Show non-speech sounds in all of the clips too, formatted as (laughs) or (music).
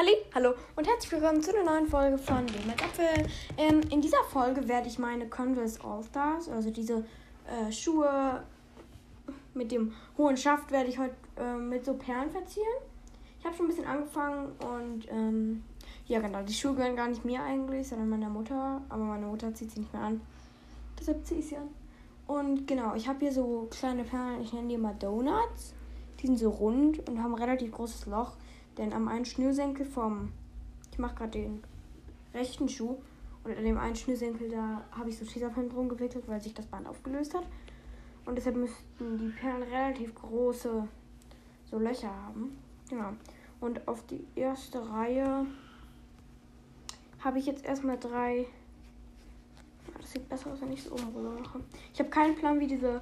Halli, hallo und herzlich willkommen zu einer neuen Folge von Dem mit Apfel. Ähm, in dieser Folge werde ich meine Converse All Stars, also diese äh, Schuhe mit dem hohen Schaft, werde ich heute äh, mit so Perlen verzieren. Ich habe schon ein bisschen angefangen und ähm, ja genau, die Schuhe gehören gar nicht mir eigentlich, sondern meiner Mutter. Aber meine Mutter zieht sie nicht mehr an. Deshalb ziehe ich sie an. Und genau, ich habe hier so kleine Perlen, ich nenne die mal Donuts. Die sind so rund und haben ein relativ großes Loch. Denn am einen Schnürsenkel vom, ich mache gerade den rechten Schuh und an dem einen Schnürsenkel, da habe ich so Tesafilm drum gewickelt, weil sich das Band aufgelöst hat. Und deshalb müssten die Perlen relativ große so Löcher haben. Genau. Und auf die erste Reihe habe ich jetzt erstmal drei. Das sieht besser aus, wenn ich es oben rüber mache. Ich habe keinen Plan, wie diese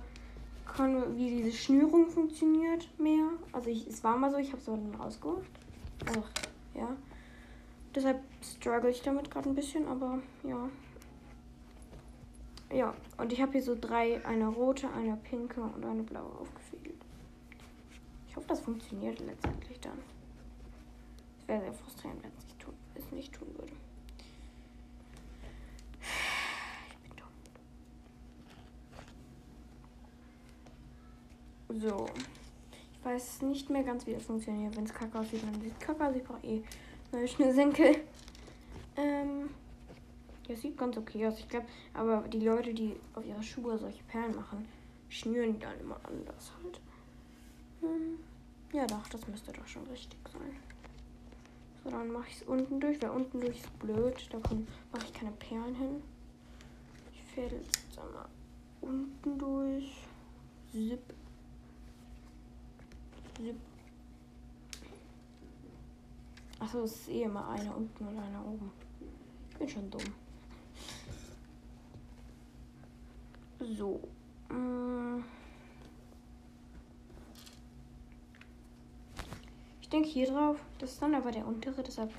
wie diese Schnürung funktioniert mehr. Also ich, es war mal so, ich habe es aber dann rausgeholt. Ach, ja. Deshalb struggle ich damit gerade ein bisschen, aber ja. Ja, und ich habe hier so drei, eine rote, eine pinke und eine blaue aufgefädelt. Ich hoffe, das funktioniert letztendlich dann. Es wäre sehr frustrierend, wenn es nicht, tun, es nicht tun würde. Ich bin dumm. So weiß nicht mehr ganz, wie das funktioniert. Wenn es kacke aussieht, dann sieht es kacke aus. Ich brauche eh neue Schnürsenkel. Ähm, ja, sieht ganz okay aus. Ich glaube, aber die Leute, die auf ihre Schuhe solche Perlen machen, schnüren die dann immer anders halt. Hm, ja, doch, das müsste doch schon richtig sein. So, dann mache ich es unten durch, weil unten durch ist blöd. Da mache ich keine Perlen hin. Ich fädel jetzt einmal unten durch. Zip. Achso, es ist eh immer einer unten und einer oben. Ich bin schon dumm. So. Mm. Ich denke hier drauf. Das ist dann aber der untere, deshalb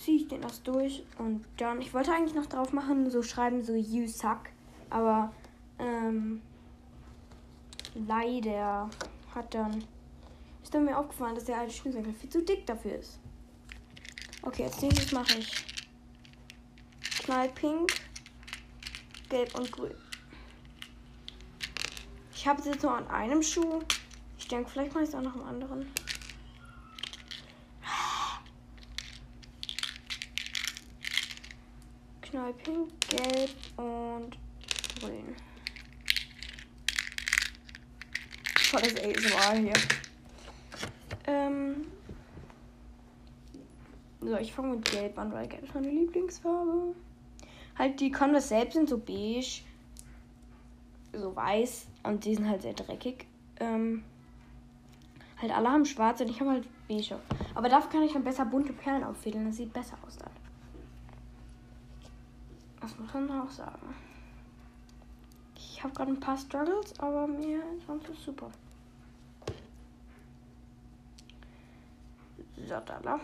ziehe ich den erst durch und dann. Ich wollte eigentlich noch drauf machen, so schreiben, so you suck. Aber ähm, leider hat dann ist dann mir aufgefallen, dass der alte Schnürsenkel viel zu dick dafür ist. Okay, als nächstes mache ich Knallpink, Gelb und Grün. Ich habe es jetzt nur an einem Schuh. Ich denke, vielleicht mache ich es auch noch am anderen. Knallpink, Gelb und Grün. Volles ASMR hier. Ähm so, ich fange mit Gelb an, weil Gelb ist meine Lieblingsfarbe. Halt, die Converse selbst sind so beige, so weiß und die sind halt sehr dreckig. Ähm, halt, alle haben schwarz und ich habe halt beige. Aber dafür kann ich dann besser bunte Perlen auffädeln. Das sieht besser aus dann. Das muss man auch sagen. Ich habe gerade ein paar Struggles, aber mir sonst ist super. Satala.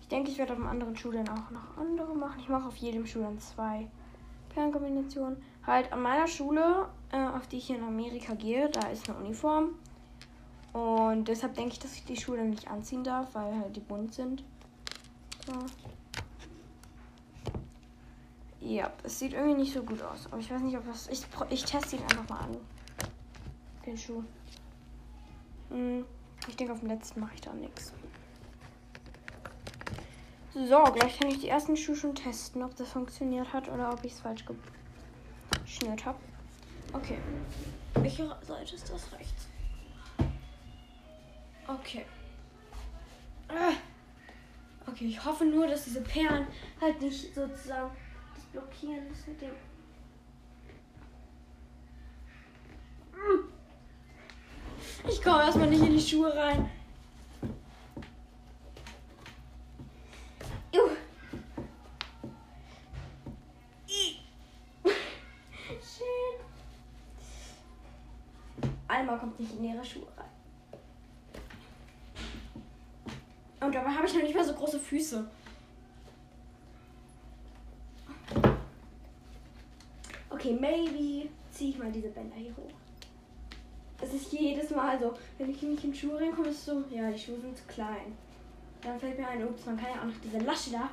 Ich denke, ich werde auf dem anderen Schuh dann auch noch andere machen. Ich mache auf jedem Schuh dann zwei Perlenkombinationen. Halt an meiner Schule, äh, auf die ich hier in Amerika gehe, da ist eine Uniform. Und deshalb denke ich, dass ich die Schuhe dann nicht anziehen darf, weil halt die bunt sind. So. Ja, es sieht irgendwie nicht so gut aus. Aber ich weiß nicht, ob das. Ich, ich teste ihn einfach mal an. Den Schuh. Hm. Ich denke, auf dem letzten mache ich da nichts. So, gleich kann ich die ersten Schuhe schon testen, ob das funktioniert hat oder ob ich es falsch geschnürt habe. Okay. Welche Seite ist das? Rechts. Okay. Ah. Okay, ich hoffe nur, dass diese Perlen halt nicht sozusagen das blockieren das mit dem Ich komme erstmal nicht in die Schuhe rein. Schön. Alma kommt nicht in ihre Schuhe rein. Und dabei habe ich noch nicht mal so große Füße. Okay, maybe ziehe ich mal diese Bänder hier hoch. Ist jedes Mal so, wenn ich nicht in Schuhe reinkomme, ist es so, ja, die Schuhe sind zu klein. Dann fällt mir ein, ups, man kann ja auch noch diese Lasche da,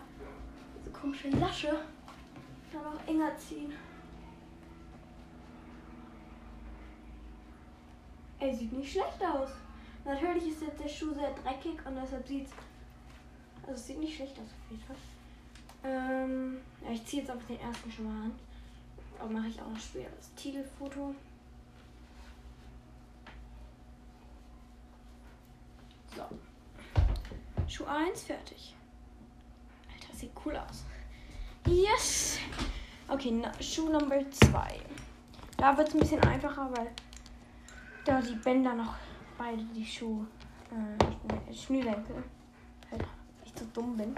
diese komische Lasche, dann auch enger ziehen. Ey, sieht nicht schlecht aus. Natürlich ist jetzt der Schuh sehr dreckig und deshalb sieht es. Also es sieht nicht schlecht aus auf jeden Fall. Ähm, ja, ich ziehe jetzt auch den ersten schon mal an. Aber mache ich auch noch später das Titelfoto. So. Schuh 1 fertig. Alter, sieht cool aus. Yes! Okay, na, Schuh Nummer 2. Da wird es ein bisschen einfacher, weil da die Bänder noch beide die Schuhe äh, Schnürsenkel. Halt, ich so dumm bin.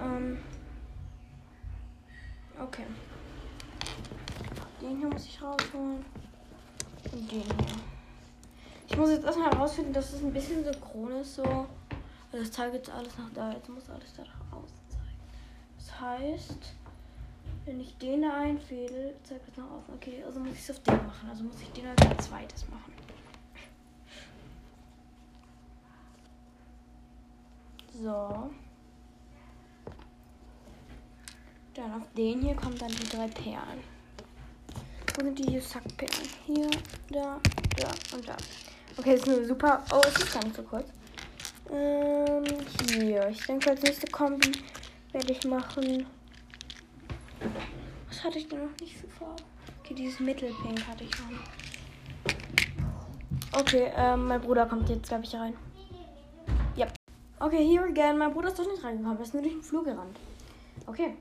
Ähm, okay. Den hier muss ich rausholen. Und den hier. Ich muss jetzt erstmal herausfinden, dass es ein bisschen synchron ist. So. Das zeigt jetzt alles nach da. Jetzt muss alles da nach außen zeigen. Das heißt, wenn ich den da einfädel, zeigt es nach außen. Okay, also muss ich es auf den machen. Also muss ich den als zweites machen. So. Dann auf den hier kommen dann die drei Perlen. Wo sind die Sackperlen? Hier, da, da und da. Okay, das ist eine super. Oh, es ist gar nicht so kurz. Ähm, hier. Ich denke, als nächste Kombi werde ich machen. Was hatte ich denn noch nicht für Farbe? Okay, dieses Mittelpink hatte ich schon. Okay, ähm, mein Bruder kommt jetzt, glaube ich, rein. Ja. Okay, here again. Mein Bruder ist doch nicht reingekommen. Er ist nur durch den Flur gerannt. Okay.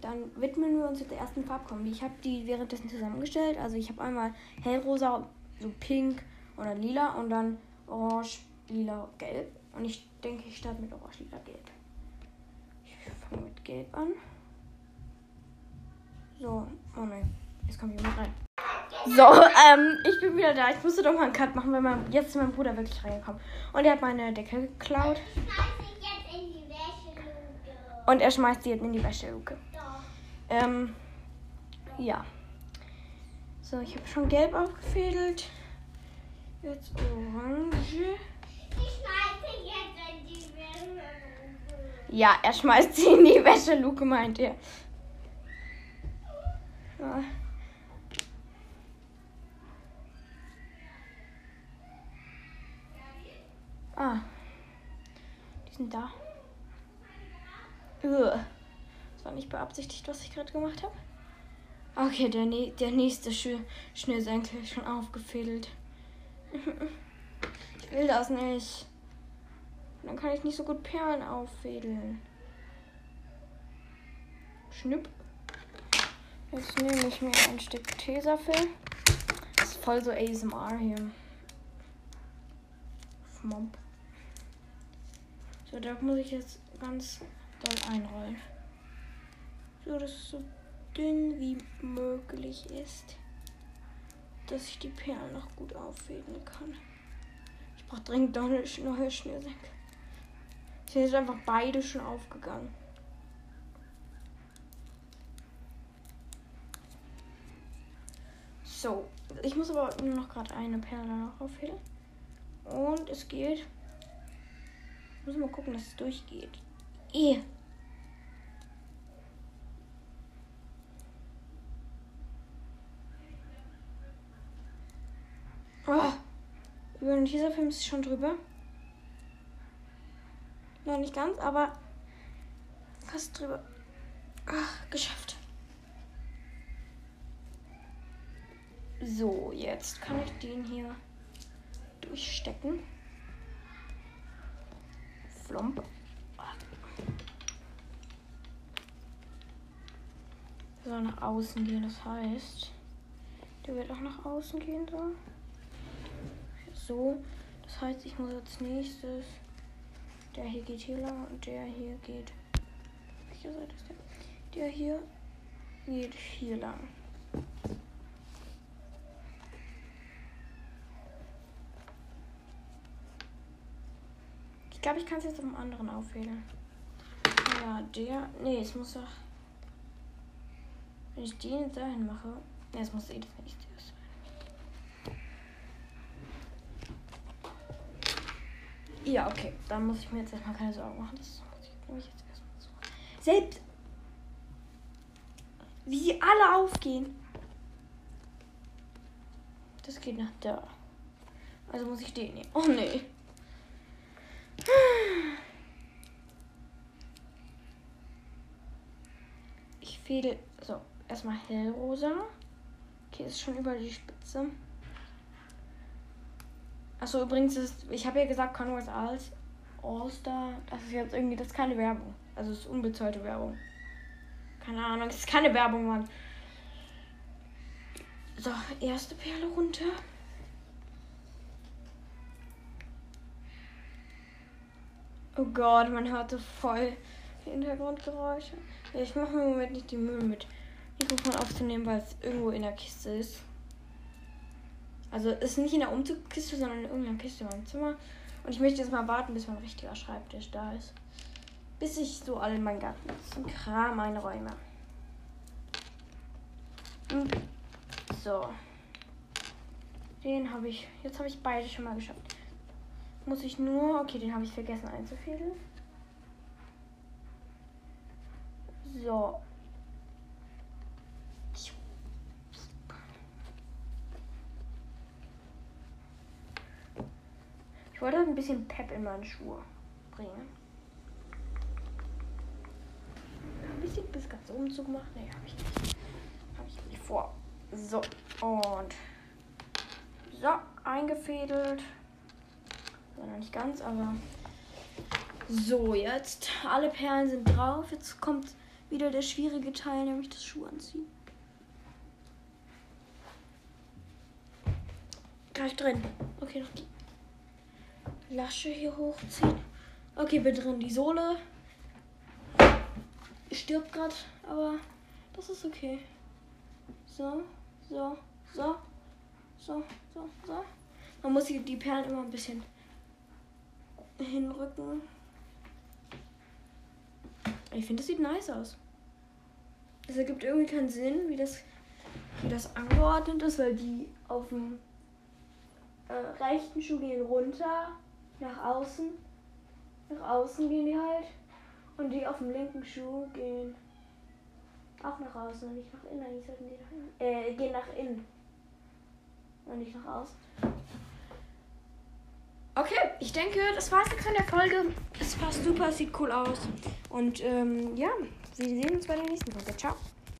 Dann widmen wir uns jetzt der ersten Farbkombi. Ich habe die währenddessen zusammengestellt. Also ich habe einmal hellrosa, so pink oder lila und dann orange, lila, gelb. Und ich denke, ich starte mit orange, lila, gelb. Ich fange mit gelb an. So, oh nein, jetzt kommt jemand rein. So, ähm, ich bin wieder da. Ich musste doch mal einen Cut machen, weil mein, jetzt ist mein Bruder wirklich reingekommen. Und er hat meine Decke geklaut. Und er schmeißt sie jetzt in die Wäscheluke. Ähm, ja. So, ich habe schon gelb aufgefädelt. Jetzt orange. Ja, er schmeißt sie in die Wäscheluke, meint er. Ja. Ah. Die sind da. Ugh. Das war nicht beabsichtigt, was ich gerade gemacht habe. Okay, der, der nächste Sch Schnürsenkel ist schon aufgefädelt. (laughs) will das nicht. Dann kann ich nicht so gut Perlen auffädeln. Schnipp. Jetzt nehme ich mir ein Stück Tesafilm. Das ist voll so ASMR hier. Schmomp. So, da muss ich jetzt ganz doll einrollen. So, dass es so dünn wie möglich ist. Dass ich die Perlen noch gut auffädeln kann. Brauche dringend neue Schnürsenkel. Sind einfach beide schon aufgegangen. So, ich muss aber nur noch gerade eine Perle noch auffädeln. Und es geht. Ich muss mal gucken, dass es durchgeht. Eh. Oh. Über den Teaserfilm ist schon drüber. Noch nicht ganz, aber fast drüber. Ach, geschafft. So, jetzt kann ich den hier durchstecken. Flomp. soll nach außen gehen, das heißt, der wird auch nach außen gehen so. So, das heißt, ich muss als nächstes, der hier geht hier lang und der hier geht. Welche Seite ist der? Der hier geht hier lang. glaube, ich kann es jetzt auf dem anderen aufwählen. Ja, der. Nee, es muss doch. Wenn ich den dahin mache. Ne, es muss eh das nächste sein. Ja, okay. Dann muss ich mir jetzt erstmal keine Sorgen machen. Das muss ich nämlich jetzt erstmal so. Selbst. Wie sie alle aufgehen. Das geht nach da. Also muss ich den nehmen. Oh nee. Ich fehle. So, erstmal hellrosa. Okay, ist schon über die Spitze. Achso, übrigens ist. Ich habe ja gesagt, Converse als All-Star. Das ist jetzt irgendwie. Das ist keine Werbung. Also, es ist unbezahlte Werbung. Keine Ahnung, es ist keine Werbung, Mann. So, erste Perle runter. Oh Gott, man hörte voll Hintergrundgeräusche. Ich mache mir im Moment nicht die Mühe mit Mikrofon aufzunehmen, weil es irgendwo in der Kiste ist. Also ist nicht in der Umzugskiste, sondern in irgendeiner Kiste in meinem Zimmer. Und ich möchte jetzt mal warten, bis mein richtiger Schreibtisch da ist. Bis ich so alle in meinen zum Kram einräume. Hm. So. Den habe ich. Jetzt habe ich beide schon mal geschafft. Muss ich nur. Okay, den habe ich vergessen einzufädeln. So. Ich wollte ein bisschen Pep in meine Schuhe bringen. Ein bisschen bis ganz oben zugemacht. Nee, habe ich nicht. Habe ich nicht vor. So, und so, eingefädelt. Ja, noch nicht ganz, aber so, jetzt alle Perlen sind drauf. Jetzt kommt wieder der schwierige Teil, nämlich das Schuh anziehen. Gleich drin. Okay, noch die Lasche hier hochziehen. Okay, bin drin. Die Sohle stirbt gerade, aber das ist okay. So, so, so, so, so, so. Man muss die Perlen immer ein bisschen hinrücken. Ich finde, das sieht nice aus. Es ergibt irgendwie keinen Sinn, wie das, wie das angeordnet ist, weil die auf dem äh, rechten Schuh gehen runter, nach außen. Nach außen gehen die halt. Und die auf dem linken Schuh gehen auch nach außen und nicht nach innen. Eigentlich sollten die nach innen. Äh, gehen nach innen. Und nicht nach außen. Okay, ich denke, das war's jetzt von der Folge. Es passt super, sieht cool aus. Und ähm, ja, wir sehen uns bei der nächsten Folge. Ciao.